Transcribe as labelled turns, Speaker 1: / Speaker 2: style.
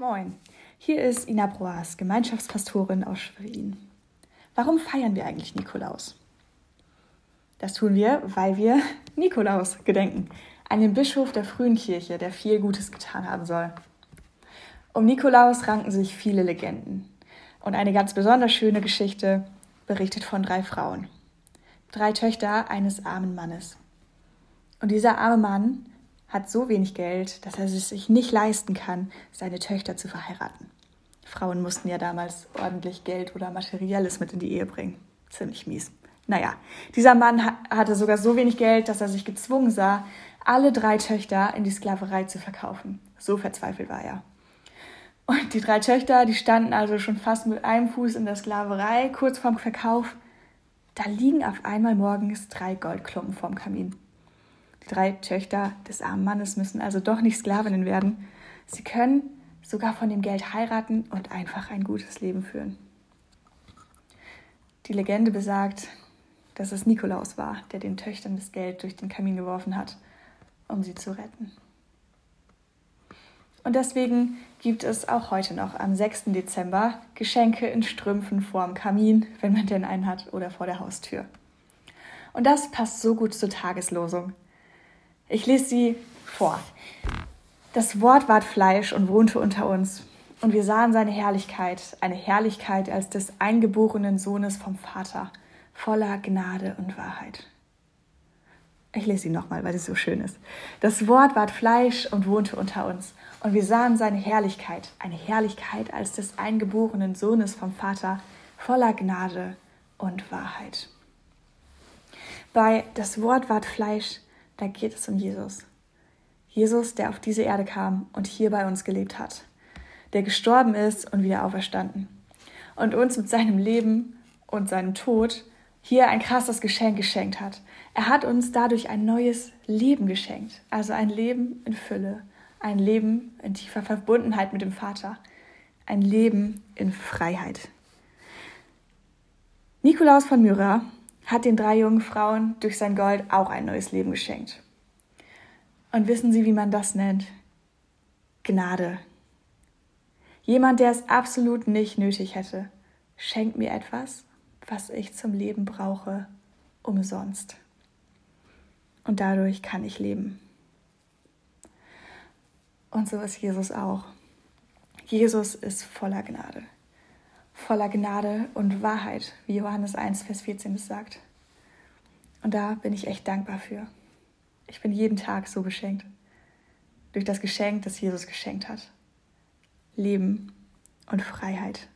Speaker 1: Moin, hier ist Ina Broas, Gemeinschaftspastorin aus Schwerin. Warum feiern wir eigentlich Nikolaus? Das tun wir, weil wir Nikolaus gedenken, einen Bischof der frühen Kirche, der viel Gutes getan haben soll. Um Nikolaus ranken sich viele Legenden. Und eine ganz besonders schöne Geschichte berichtet von drei Frauen. Drei Töchter eines armen Mannes. Und dieser arme Mann hat so wenig Geld, dass er es sich nicht leisten kann, seine Töchter zu verheiraten. Frauen mussten ja damals ordentlich Geld oder Materielles mit in die Ehe bringen. Ziemlich mies. Naja, dieser Mann hatte sogar so wenig Geld, dass er sich gezwungen sah, alle drei Töchter in die Sklaverei zu verkaufen. So verzweifelt war er. Und die drei Töchter, die standen also schon fast mit einem Fuß in der Sklaverei, kurz vorm Verkauf. Da liegen auf einmal morgens drei Goldklumpen vorm Kamin. Die drei Töchter des armen Mannes müssen also doch nicht Sklavinnen werden. Sie können sogar von dem Geld heiraten und einfach ein gutes Leben führen. Die Legende besagt, dass es Nikolaus war, der den Töchtern das Geld durch den Kamin geworfen hat, um sie zu retten. Und deswegen gibt es auch heute noch am 6. Dezember Geschenke in Strümpfen vorm Kamin, wenn man denn einen hat, oder vor der Haustür. Und das passt so gut zur Tageslosung. Ich lese sie vor. Das Wort ward Fleisch und wohnte unter uns, und wir sahen seine Herrlichkeit, eine Herrlichkeit als des eingeborenen Sohnes vom Vater, voller Gnade und Wahrheit. Ich lese sie nochmal, weil sie so schön ist. Das Wort ward Fleisch und wohnte unter uns, und wir sahen seine Herrlichkeit, eine Herrlichkeit als des eingeborenen Sohnes vom Vater, voller Gnade und Wahrheit. Bei das Wort ward Fleisch da geht es um Jesus. Jesus, der auf diese Erde kam und hier bei uns gelebt hat, der gestorben ist und wieder auferstanden und uns mit seinem Leben und seinem Tod hier ein krasses Geschenk geschenkt hat. Er hat uns dadurch ein neues Leben geschenkt, also ein Leben in Fülle, ein Leben in tiefer Verbundenheit mit dem Vater, ein Leben in Freiheit. Nikolaus von Myra hat den drei jungen Frauen durch sein Gold auch ein neues Leben geschenkt. Und wissen Sie, wie man das nennt? Gnade. Jemand, der es absolut nicht nötig hätte, schenkt mir etwas, was ich zum Leben brauche, umsonst. Und dadurch kann ich leben. Und so ist Jesus auch. Jesus ist voller Gnade voller Gnade und Wahrheit, wie Johannes 1, Vers 14 es sagt. Und da bin ich echt dankbar für. Ich bin jeden Tag so beschenkt. Durch das Geschenk, das Jesus geschenkt hat. Leben und Freiheit.